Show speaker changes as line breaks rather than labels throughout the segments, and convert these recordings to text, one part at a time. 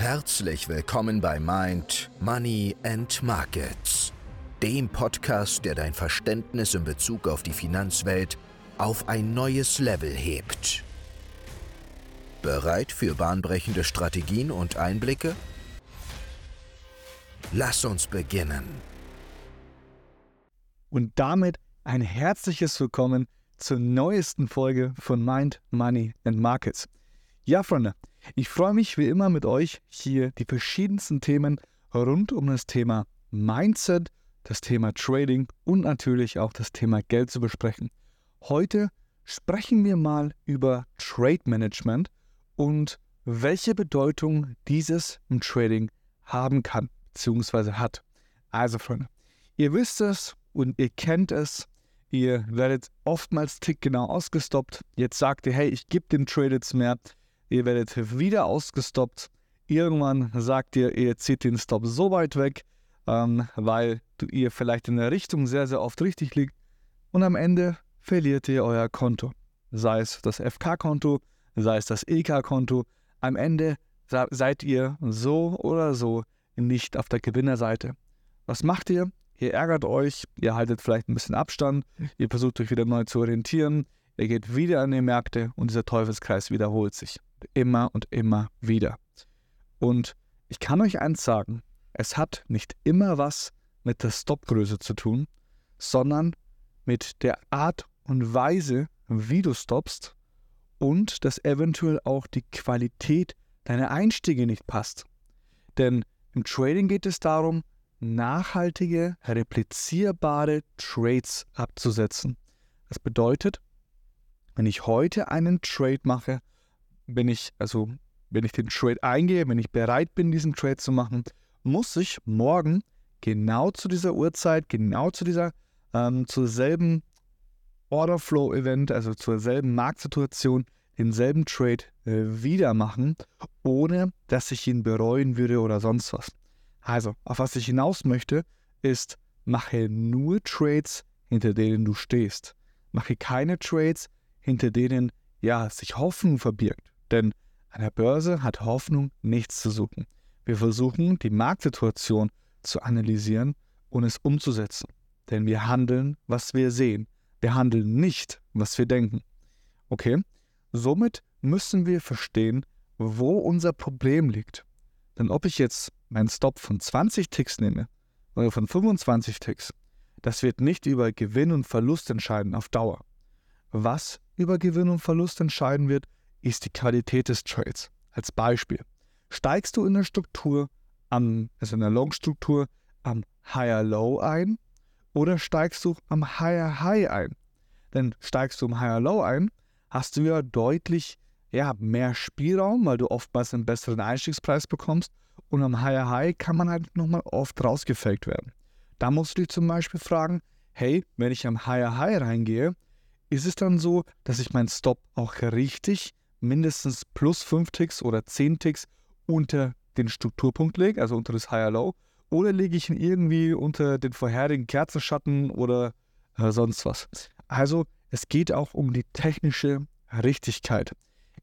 Herzlich willkommen bei Mind, Money and Markets, dem Podcast, der dein Verständnis in Bezug auf die Finanzwelt auf ein neues Level hebt. Bereit für bahnbrechende Strategien und Einblicke? Lass uns beginnen.
Und damit ein herzliches Willkommen zur neuesten Folge von Mind, Money and Markets. Ja, Freunde, ich freue mich wie immer mit euch hier die verschiedensten Themen rund um das Thema Mindset, das Thema Trading und natürlich auch das Thema Geld zu besprechen. Heute sprechen wir mal über Trade Management und welche Bedeutung dieses im Trading haben kann bzw. hat. Also Freunde, ihr wisst es und ihr kennt es, ihr werdet oftmals tickgenau ausgestoppt. Jetzt sagt ihr, hey, ich gebe dem Trade jetzt mehr. Ihr werdet wieder ausgestoppt. Irgendwann sagt ihr, ihr zieht den Stop so weit weg, ähm, weil ihr vielleicht in der Richtung sehr, sehr oft richtig liegt. Und am Ende verliert ihr euer Konto. Sei es das FK-Konto, sei es das EK-Konto. Am Ende seid ihr so oder so nicht auf der Gewinnerseite. Was macht ihr? Ihr ärgert euch, ihr haltet vielleicht ein bisschen Abstand, ihr versucht euch wieder neu zu orientieren, ihr geht wieder an die Märkte und dieser Teufelskreis wiederholt sich. Immer und immer wieder. Und ich kann euch eins sagen, es hat nicht immer was mit der Stopgröße zu tun, sondern mit der Art und Weise, wie du stoppst und dass eventuell auch die Qualität deiner Einstiege nicht passt. Denn im Trading geht es darum, nachhaltige, replizierbare Trades abzusetzen. Das bedeutet, wenn ich heute einen Trade mache, wenn ich also wenn ich den Trade eingehe, wenn ich bereit bin, diesen Trade zu machen, muss ich morgen genau zu dieser Uhrzeit, genau zu dieser ähm, zur selben Order Flow Event, also zur selben Marktsituation, denselben Trade äh, wieder machen, ohne dass ich ihn bereuen würde oder sonst was. Also, auf was ich hinaus möchte, ist, mache nur Trades, hinter denen du stehst. Mache keine Trades, hinter denen ja sich Hoffnung verbirgt. Denn an der Börse hat Hoffnung nichts zu suchen. Wir versuchen, die Marktsituation zu analysieren und es umzusetzen. Denn wir handeln, was wir sehen. Wir handeln nicht, was wir denken. Okay? Somit müssen wir verstehen, wo unser Problem liegt. Denn ob ich jetzt meinen Stop von 20 Ticks nehme oder von 25 Ticks, das wird nicht über Gewinn und Verlust entscheiden auf Dauer. Was über Gewinn und Verlust entscheiden wird, ist die Qualität des Trades. Als Beispiel. Steigst du in der Struktur, am, also in der Long-Struktur, am Higher Low ein oder steigst du am Higher High ein? Denn steigst du am Higher Low ein, hast du ja deutlich ja, mehr Spielraum, weil du oftmals einen besseren Einstiegspreis bekommst und am Higher High kann man halt nochmal oft rausgefaked werden. Da musst du dich zum Beispiel fragen, hey, wenn ich am Higher High reingehe, ist es dann so, dass ich meinen Stop auch richtig mindestens plus 5 Ticks oder 10 Ticks unter den Strukturpunkt lege, also unter das Higher Low, oder lege ich ihn irgendwie unter den vorherigen Kerzenschatten oder äh, sonst was. Also es geht auch um die technische Richtigkeit.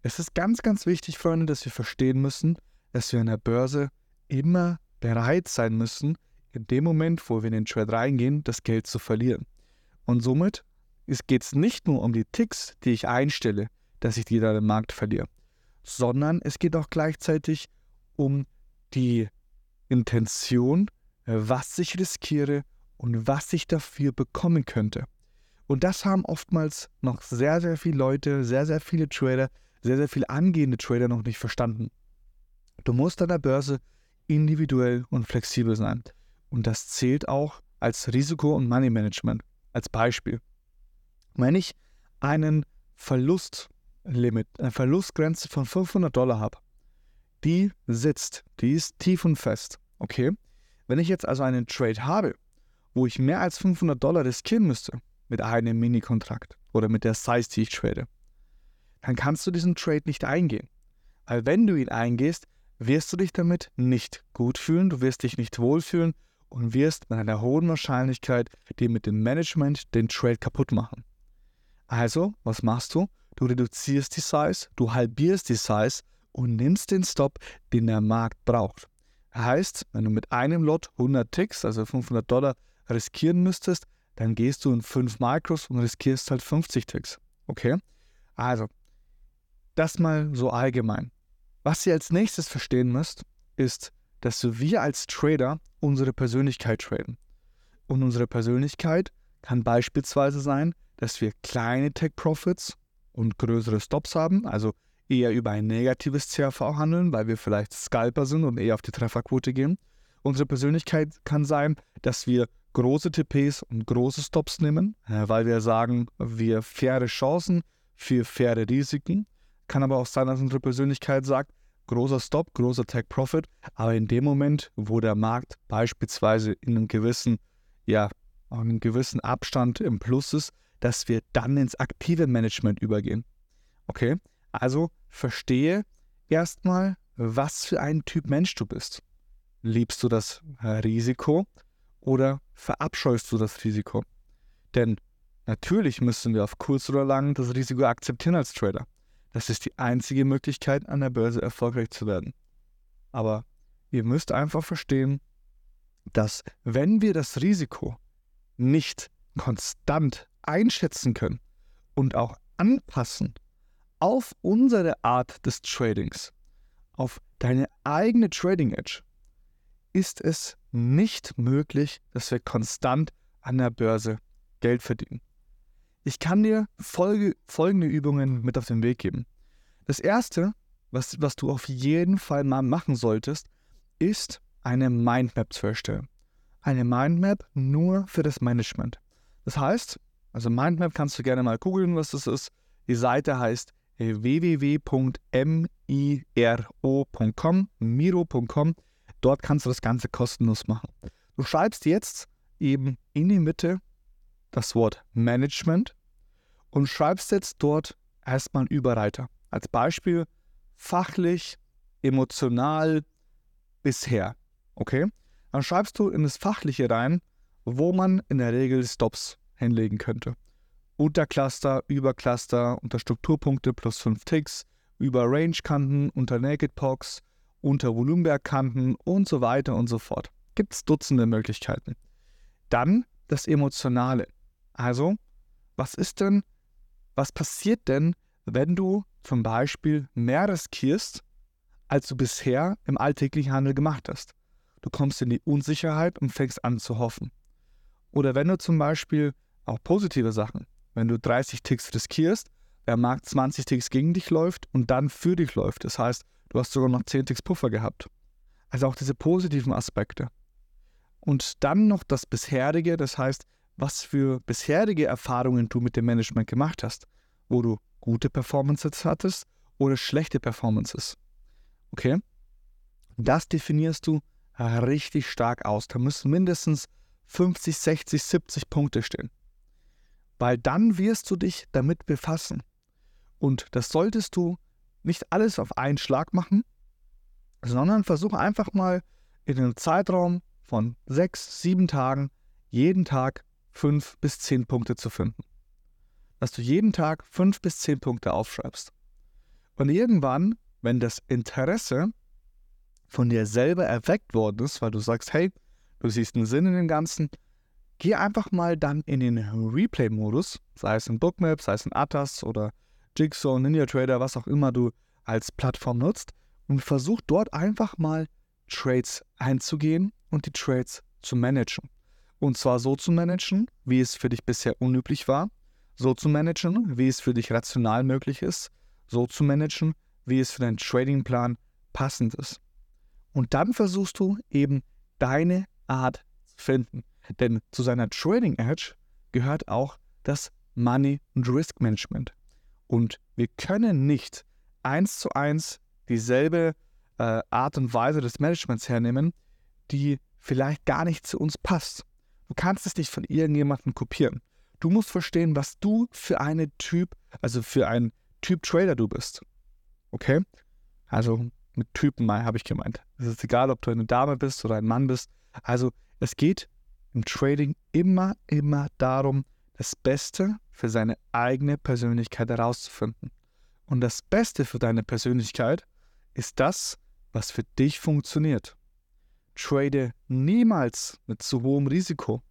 Es ist ganz, ganz wichtig, Freunde, dass wir verstehen müssen, dass wir an der Börse immer bereit sein müssen, in dem Moment, wo wir in den Trade reingehen, das Geld zu verlieren. Und somit geht es nicht nur um die Ticks, die ich einstelle, dass ich die dann im Markt verliere, sondern es geht auch gleichzeitig um die Intention, was ich riskiere und was ich dafür bekommen könnte. Und das haben oftmals noch sehr, sehr viele Leute, sehr, sehr viele Trader, sehr, sehr viele angehende Trader noch nicht verstanden. Du musst an der Börse individuell und flexibel sein. Und das zählt auch als Risiko- und Money Management. Als Beispiel. Wenn ich einen Verlustlimit, eine Verlustgrenze von 500 Dollar habe, die sitzt, die ist tief und fest. Okay? Wenn ich jetzt also einen Trade habe, wo ich mehr als 500 Dollar riskieren müsste mit einem Mini-Kontrakt oder mit der Size, die ich trade, dann kannst du diesen Trade nicht eingehen. Weil wenn du ihn eingehst, wirst du dich damit nicht gut fühlen, du wirst dich nicht wohlfühlen und wirst mit einer hohen Wahrscheinlichkeit dir mit dem Management den Trade kaputt machen. Also, was machst du? Du reduzierst die Size, du halbierst die Size und nimmst den Stop, den der Markt braucht. Heißt, wenn du mit einem Lot 100 Ticks, also 500 Dollar, riskieren müsstest, dann gehst du in 5 Micros und riskierst halt 50 Ticks. Okay? Also, das mal so allgemein. Was ihr als nächstes verstehen müsst, ist, dass wir als Trader unsere Persönlichkeit traden. Und unsere Persönlichkeit kann beispielsweise sein, dass wir kleine Tech Profits und größere Stops haben, also eher über ein negatives CRV handeln, weil wir vielleicht Scalper sind und eher auf die Trefferquote gehen. Unsere Persönlichkeit kann sein, dass wir große TPs und große Stops nehmen, äh, weil wir sagen, wir faire Chancen für faire Risiken. Kann aber auch sein, dass unsere Persönlichkeit sagt, großer Stop, großer Tech Profit, aber in dem Moment, wo der Markt beispielsweise in einem gewissen, ja, einem gewissen Abstand im Plus ist, dass wir dann ins aktive Management übergehen. Okay? Also verstehe erstmal, was für ein Typ Mensch du bist. Liebst du das Risiko oder verabscheust du das Risiko? Denn natürlich müssen wir auf kurz oder lang das Risiko akzeptieren als Trader. Das ist die einzige Möglichkeit, an der Börse erfolgreich zu werden. Aber ihr müsst einfach verstehen, dass wenn wir das Risiko nicht konstant einschätzen können und auch anpassen auf unsere Art des Tradings, auf deine eigene Trading Edge, ist es nicht möglich, dass wir konstant an der Börse Geld verdienen. Ich kann dir folge, folgende Übungen mit auf den Weg geben. Das erste, was, was du auf jeden Fall mal machen solltest, ist eine Mindmap zu erstellen. Eine Mindmap nur für das Management. Das heißt, also Mindmap kannst du gerne mal googeln, was das ist. Die Seite heißt www.miro.com, miro.com. Dort kannst du das Ganze kostenlos machen. Du schreibst jetzt eben in die Mitte das Wort Management und schreibst jetzt dort erstmal einen Überreiter. Als Beispiel fachlich, emotional, bisher. Okay? Dann schreibst du in das Fachliche rein, wo man in der Regel Stops hinlegen könnte. Unter Cluster, über Cluster, unter Strukturpunkte plus 5 Ticks, über Range-Kanten, unter Naked Pox, unter Volumenberg-Kanten und so weiter und so fort. Gibt es Dutzende Möglichkeiten. Dann das Emotionale. Also, was ist denn, was passiert denn, wenn du zum Beispiel mehr riskierst, als du bisher im alltäglichen Handel gemacht hast? Du kommst in die Unsicherheit und fängst an zu hoffen. Oder wenn du zum Beispiel auch positive Sachen. Wenn du 30 Ticks riskierst, der Markt 20 Ticks gegen dich läuft und dann für dich läuft. Das heißt, du hast sogar noch 10 Ticks Puffer gehabt. Also auch diese positiven Aspekte. Und dann noch das bisherige, das heißt, was für bisherige Erfahrungen du mit dem Management gemacht hast, wo du gute Performances hattest oder schlechte Performances. Okay? Das definierst du richtig stark aus. Da müssen mindestens 50, 60, 70 Punkte stehen weil dann wirst du dich damit befassen. Und das solltest du nicht alles auf einen Schlag machen, sondern versuche einfach mal in einem Zeitraum von sechs, sieben Tagen jeden Tag fünf bis zehn Punkte zu finden. Dass du jeden Tag fünf bis zehn Punkte aufschreibst. Und irgendwann, wenn das Interesse von dir selber erweckt worden ist, weil du sagst, hey, du siehst einen Sinn in dem Ganzen, geh einfach mal dann in den Replay-Modus, sei es in Bookmap, sei es in Atas oder Jigsaw, Ninja Trader, was auch immer du als Plattform nutzt und versuch dort einfach mal Trades einzugehen und die Trades zu managen. Und zwar so zu managen, wie es für dich bisher unüblich war, so zu managen, wie es für dich rational möglich ist, so zu managen, wie es für deinen Tradingplan passend ist. Und dann versuchst du eben deine Art zu finden. Denn zu seiner Trading Edge gehört auch das Money und Risk Management. Und wir können nicht eins zu eins dieselbe äh, Art und Weise des Managements hernehmen, die vielleicht gar nicht zu uns passt. Du kannst es nicht von irgendjemandem kopieren. Du musst verstehen, was du für eine Typ, also für ein Typ Trader du bist. Okay? Also mit Typen mal habe ich gemeint. Es ist egal, ob du eine Dame bist oder ein Mann bist. Also es geht im Trading immer, immer darum, das Beste für seine eigene Persönlichkeit herauszufinden. Und das Beste für deine Persönlichkeit ist das, was für dich funktioniert. Trade niemals mit zu hohem Risiko,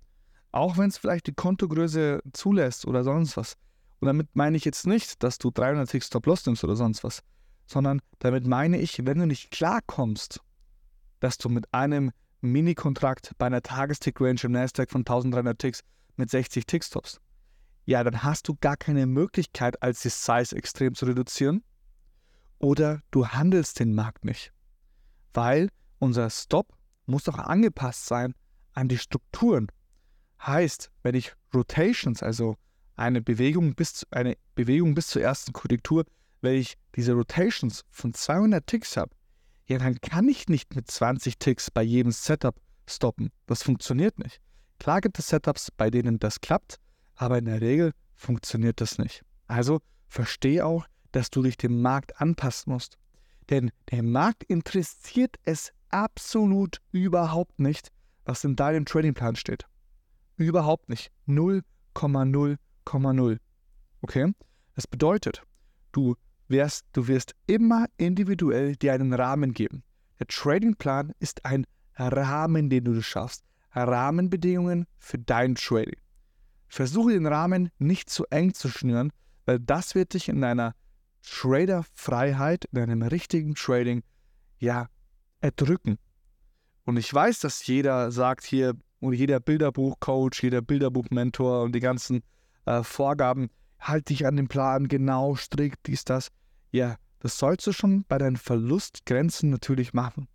auch wenn es vielleicht die Kontogröße zulässt oder sonst was. Und damit meine ich jetzt nicht, dass du 300 Ticks Stop-Loss nimmst oder sonst was, sondern damit meine ich, wenn du nicht klarkommst, dass du mit einem Mini-Kontrakt bei einer Tagestick-Range im Nasdaq von 1300 Ticks mit 60 Tickstops, ja, dann hast du gar keine Möglichkeit, als die Size extrem zu reduzieren. Oder du handelst den Markt nicht. Weil unser Stop muss auch angepasst sein an die Strukturen. Heißt, wenn ich Rotations, also eine Bewegung bis, eine Bewegung bis zur ersten Korrektur, wenn ich diese Rotations von 200 Ticks habe, ja, dann kann ich nicht mit 20 Ticks bei jedem Setup stoppen. Das funktioniert nicht. Klar gibt es Setups, bei denen das klappt, aber in der Regel funktioniert das nicht. Also verstehe auch, dass du dich dem Markt anpassen musst. Denn der Markt interessiert es absolut überhaupt nicht, was in deinem Tradingplan steht. Überhaupt nicht. 0,0,0. Okay? Das bedeutet, du wirst, du wirst immer individuell dir einen Rahmen geben. Der Tradingplan ist ein Rahmen, den du schaffst. Rahmenbedingungen für dein Trading. Versuche den Rahmen nicht zu eng zu schnüren, weil das wird dich in deiner Trader-Freiheit, in deinem richtigen Trading, ja, erdrücken. Und ich weiß, dass jeder sagt hier, und jeder Bilderbuch-Coach, jeder Bilderbuch-Mentor und die ganzen äh, Vorgaben, halt dich an den Plan genau, strikt, dies, das. Ja, das sollst du schon bei deinen Verlustgrenzen natürlich machen.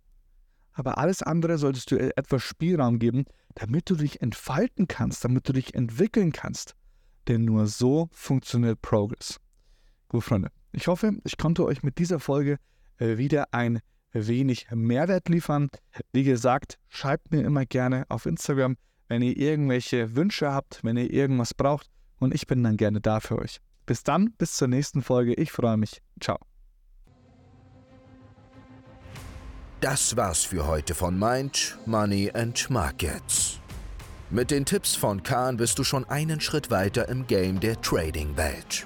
Aber alles andere solltest du etwas Spielraum geben, damit du dich entfalten kannst, damit du dich entwickeln kannst. Denn nur so funktioniert Progress. Gut, Freunde, ich hoffe, ich konnte euch mit dieser Folge äh, wieder ein wenig Mehrwert liefern. Wie gesagt, schreibt mir immer gerne auf Instagram, wenn ihr irgendwelche Wünsche habt, wenn ihr irgendwas braucht und ich bin dann gerne da für euch. Bis dann, bis zur nächsten Folge. Ich freue mich. Ciao.
Das war's für heute von Mind, Money and Markets. Mit den Tipps von Kahn bist du schon einen Schritt weiter im Game der Trading-Welt.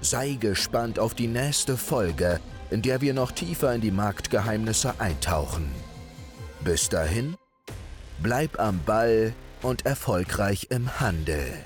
Sei gespannt auf die nächste Folge, in der wir noch tiefer in die Marktgeheimnisse eintauchen. Bis dahin, bleib am Ball und erfolgreich im Handel.